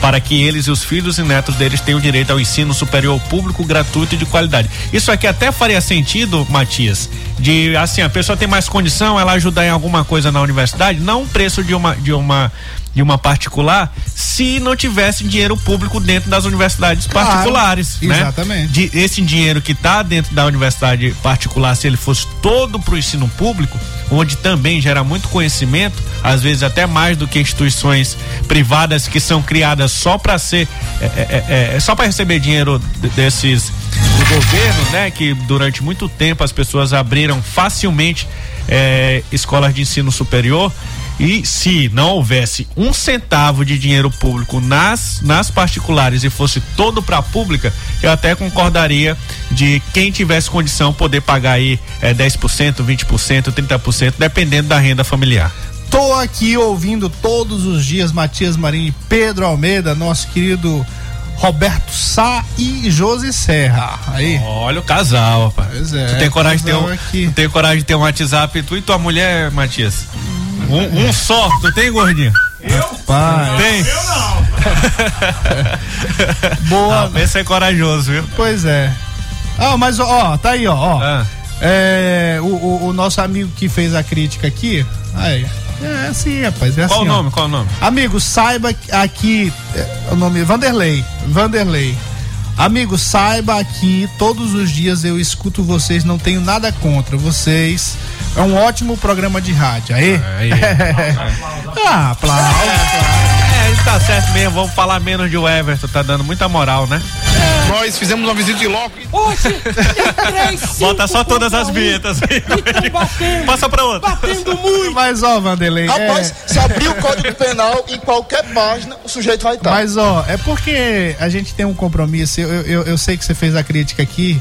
para que eles e os filhos e netos deles tenham direito ao ensino superior público, gratuito e de qualidade. Isso aqui até faria sentido, Matias, de assim, a pessoa tem mais condição, ela ajudar em alguma coisa na universidade, não o preço de uma de uma de uma particular se não tivesse dinheiro público dentro das universidades Claro, particulares, né? exatamente. Esse dinheiro que está dentro da universidade particular, se ele fosse todo para o ensino público, onde também gera muito conhecimento, às vezes até mais do que instituições privadas que são criadas só para ser, é, é, é, é, só para receber dinheiro de- desses do governo, né? Que durante muito tempo as pessoas abriram facilmente é, escolas de ensino superior. E se não houvesse um centavo de dinheiro público nas, nas particulares e fosse todo para a pública, eu até concordaria de quem tivesse condição poder pagar aí é, 10%, 20%, 30%, dependendo da renda familiar. Tô aqui ouvindo todos os dias Matias Marinho e Pedro Almeida, nosso querido Roberto Sá e Josi Serra. Aí. Olha o casal, rapaz. Pois é, tu tem coragem de ter um, aqui. tu tem coragem de ter um WhatsApp, tu e tua mulher, Matias? Um, um só, tu tem, gordinho? Pai. Tem. (laughs) (laughs) Boa. Ah, esse é corajoso, viu? Pois é. Ah, mas ó, tá aí, ó. ó. Ah. É, o, o- o nosso amigo que fez a crítica aqui. Aí. É assim, rapaz. É Qual assim, o ó. nome? Qual o nome? Amigo, saiba que aqui. é, O nome é Vanderlei. Vanderlei. Amigo, saiba aqui, todos os dias eu escuto vocês, não tenho nada contra vocês. É um ótimo programa de rádio. Aí? Aí. (laughs) ah, aplausos. É, (laughs) ele tá certo mesmo, vamos falar menos de o Everton, tá dando muita moral, né? Nós fizemos uma visita de loco. Hoje, (laughs) três, Bota só cinco todas as um. vinhetas. Então batendo. (laughs) Passa pra outra. Batendo muito. Mas ó, Vanderlei. Rapaz, é- se abrir o código penal em qualquer página, o sujeito vai estar. Mas, ó, é porque a gente tem um compromisso. Eu, eu, eu sei que você fez a crítica aqui.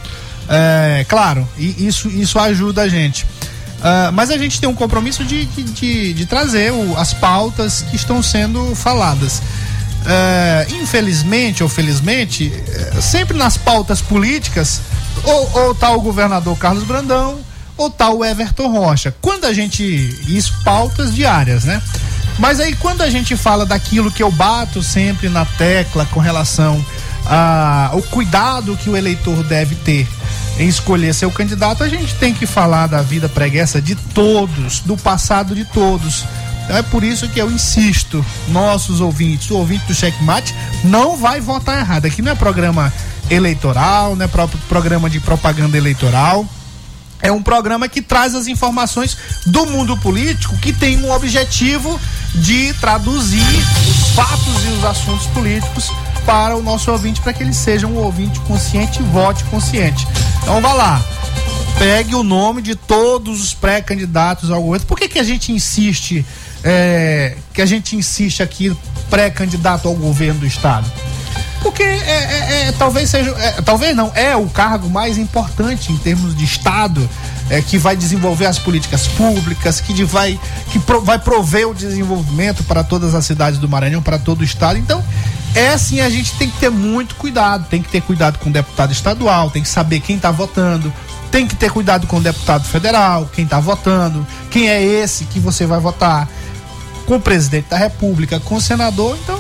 É, claro, e isso, isso ajuda a gente. Ah, mas a gente tem um compromisso de, de, de- trazer o- as pautas que estão sendo faladas. É, infelizmente ou felizmente, é, sempre nas pautas políticas, ou, ou tá o governador Carlos Brandão, ou tá o Everton Rocha. Quando a gente. Isso, pautas diárias, né? Mas aí quando a gente fala daquilo que eu bato sempre na tecla com relação ao cuidado que o eleitor deve ter em escolher seu candidato, a gente tem que falar da vida preguiça de todos, do passado de todos. Então é por isso que eu insisto, nossos ouvintes, o ouvinte do Checkmate não vai votar errado. Aqui não é programa eleitoral, não é pro- programa de propaganda eleitoral. É um programa que traz as informações do mundo político que tem um objetivo de traduzir os fatos e os assuntos políticos para o nosso ouvinte, para que ele seja um ouvinte consciente e vote consciente. Então vá lá, pegue o nome de todos os pré-candidatos ao governo. Por que, que a gente insiste, é, que a gente insiste aqui pré-candidato ao governo do estado? Porque é, é- é, talvez seja, é, talvez não, é o cargo mais importante em termos de Estado, é, que vai desenvolver as políticas públicas, que vai, que pro- vai prover o desenvolvimento para todas as cidades do Maranhão, para todo o Estado. Então, é assim, a gente tem que ter muito cuidado, tem que ter cuidado com o deputado estadual, tem que saber quem está votando, tem que ter cuidado com o deputado federal, quem está votando, quem é esse que você vai votar. Com o presidente da república, com o senador, então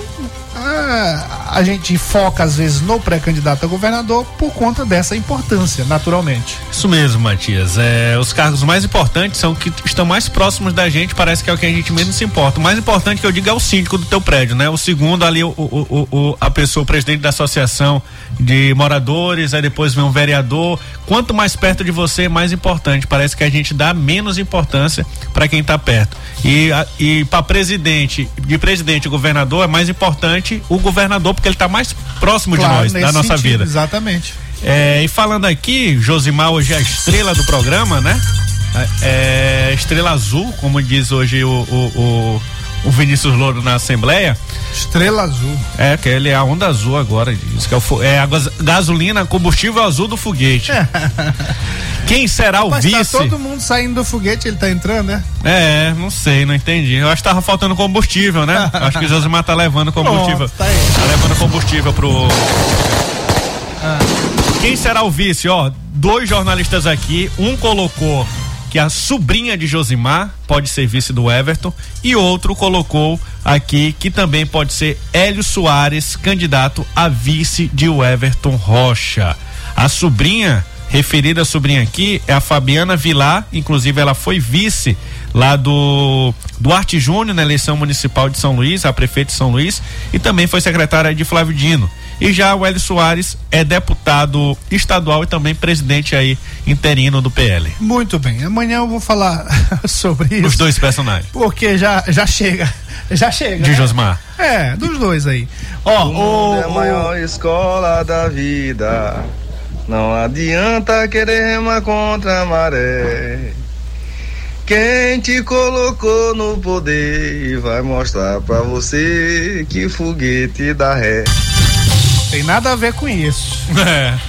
ah, a gente foca às vezes no pré-candidato a governador por conta dessa importância, naturalmente. Isso mesmo, Matias. É, os cargos mais importantes são que estão mais próximos da gente, parece que é o que a gente menos se importa. O mais importante que eu digo é o síndico do teu prédio, né? O segundo ali, o, o- o- a pessoa, o presidente da associação de moradores, aí depois vem um vereador. Quanto mais perto de você, mais importante. Parece que a gente dá menos importância para quem está perto. E, e para presidente, de presidente governador, é mais importante o governador, porque ele está mais próximo Claro, de nós, da nossa sentido, vida. Exatamente. É, e falando aqui, Josimar hoje é a estrela do programa, né? É, é, estrela azul, como diz hoje o, o, o, o Vinícius Louro na Assembleia. Estrela azul. É, que ele é a onda azul agora, diz que é, o, é a gas- gasolina, combustível azul do foguete. Quem será o Mas vice? tá todo mundo saindo do foguete, ele tá entrando, né? É, não sei, não entendi. Eu acho que tava faltando combustível, né? (laughs) Acho que o Josimar tá levando combustível. Pronto, tá. Tá levando combustível pro. Quem será o vice? Ó, dois jornalistas aqui, um colocou que a sobrinha de Josimar pode ser vice do Everton e outro colocou aqui que também pode ser Hélio Soares, candidato a vice de Everton Rocha. A sobrinha, referida sobrinha aqui, é a Fabiana Vilar, inclusive ela foi vice lá do Duarte Júnior na eleição municipal de São Luís, a prefeita de São Luís, e também foi secretária de Flávio Dino. E já o Hélio Soares é deputado estadual e também presidente aí interino do PL. Muito bem, amanhã eu vou falar (laughs) sobre isso. Os dois personagens. Porque já, já chega, (laughs) já chega. De né? Josmar. É, dos dois aí. Ó, o, é a maior escola da vida. Não adianta querer remar contra a maré. Quem te colocou no poder vai mostrar pra você que foguete dá ré. Tem nada a ver com isso.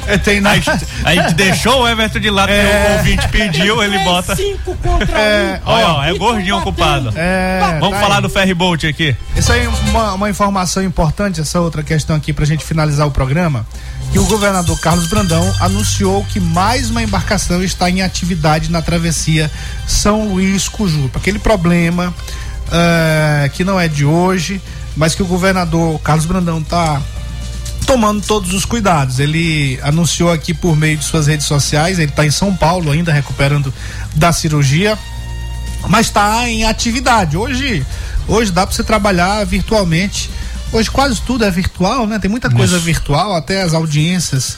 É. tem nada. A gente (laughs) deixou o Everton de lado, é. o ouvinte pediu, ele bota. Cinco contra É, um. Olha, ó, é gordinho ocupado. É, Vamos tá falar aí. do ferry boat aqui. Isso aí é uma, uma informação importante, essa outra questão aqui pra gente finalizar o programa. Que o governador Carlos Brandão anunciou que mais uma embarcação está em atividade na travessia São Luís Cujupa. Aquele problema eh, que não é de hoje, mas que o governador Carlos Brandão está tomando todos os cuidados. Ele anunciou aqui por meio de suas redes sociais, ele está em São Paulo ainda recuperando da cirurgia, mas está em atividade. Hoje, hoje dá para você trabalhar virtualmente. Hoje quase tudo é virtual, né? Tem muita coisa Isso. virtual, até as audiências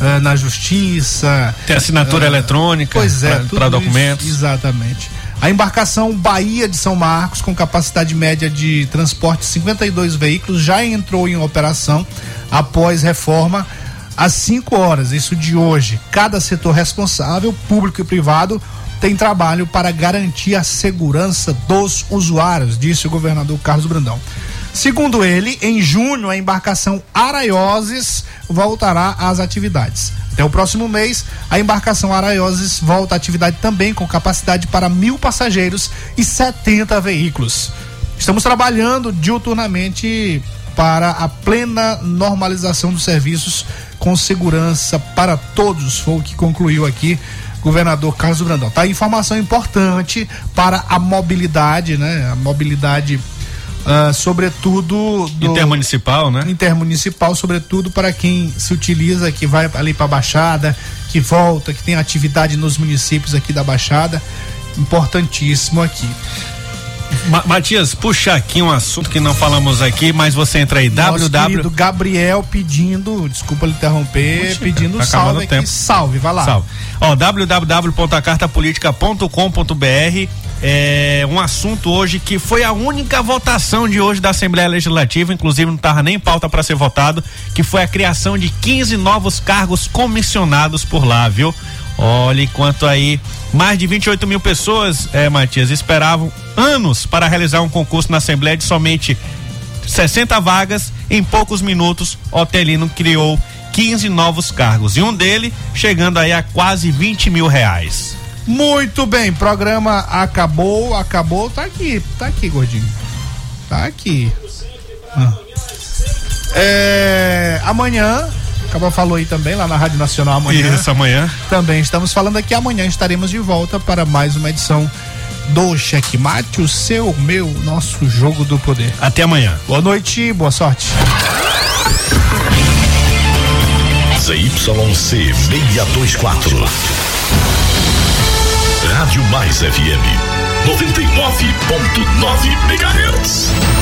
eh, na justiça. Tem assinatura eh, eletrônica Pois é, tudo pra isso, documentos. exatamente. A embarcação Bahia de São Marcos, com capacidade média de transporte de 52 veículos, já entrou em operação após reforma às 5 horas, isso de hoje. Cada setor responsável, público e privado, tem trabalho para garantir a segurança dos usuários, disse o governador Carlos Brandão. Segundo ele, em junho a embarcação Araioses voltará às atividades. Até o próximo mês, a embarcação Araioses volta à atividade também com capacidade para mil passageiros e 70 veículos. Estamos trabalhando diuturnamente para a plena normalização dos serviços com segurança para todos, foi o que concluiu aqui governador Carlos Brandão. Tá informação importante para a mobilidade, né? A mobilidade ah, sobretudo do Intermunicipal, né? intermunicipal, sobretudo para quem se utiliza, que vai ali para a Baixada, que volta, que tem atividade nos municípios aqui da Baixada. Importantíssimo aqui. Ma- Matias, puxa aqui um assunto que não falamos aqui, mas você entra aí, Nosso www. Gabriel pedindo, desculpa lhe interromper, Puxa, pedindo tá salve aqui. tempo. Salve, vai lá. Salve. Ó, www.acartapolitica.com.br é um assunto hoje que foi a única votação de hoje da Assembleia Legislativa, inclusive não estava nem em pauta para ser votado, que foi a criação de 15 novos cargos comissionados por lá, viu? Olha quanto aí, mais de 28 mil pessoas, é, Matias, esperavam anos para realizar um concurso na Assembleia de somente 60 vagas, em poucos minutos, Otelino criou 15 novos cargos. E um dele chegando aí a quase 20 mil reais. Muito bem, programa acabou, acabou, tá aqui, tá aqui, gordinho. Tá aqui. Ah. É, amanhã, acaba falou aí também lá na Rádio Nacional amanhã. Isso, amanhã. Também estamos falando aqui amanhã estaremos de volta para mais uma edição do Checkmate, o seu, meu, nosso jogo do poder. Até amanhã. Boa noite, boa sorte. ZYC 624. Rádio Mais FM 99.9 MHz.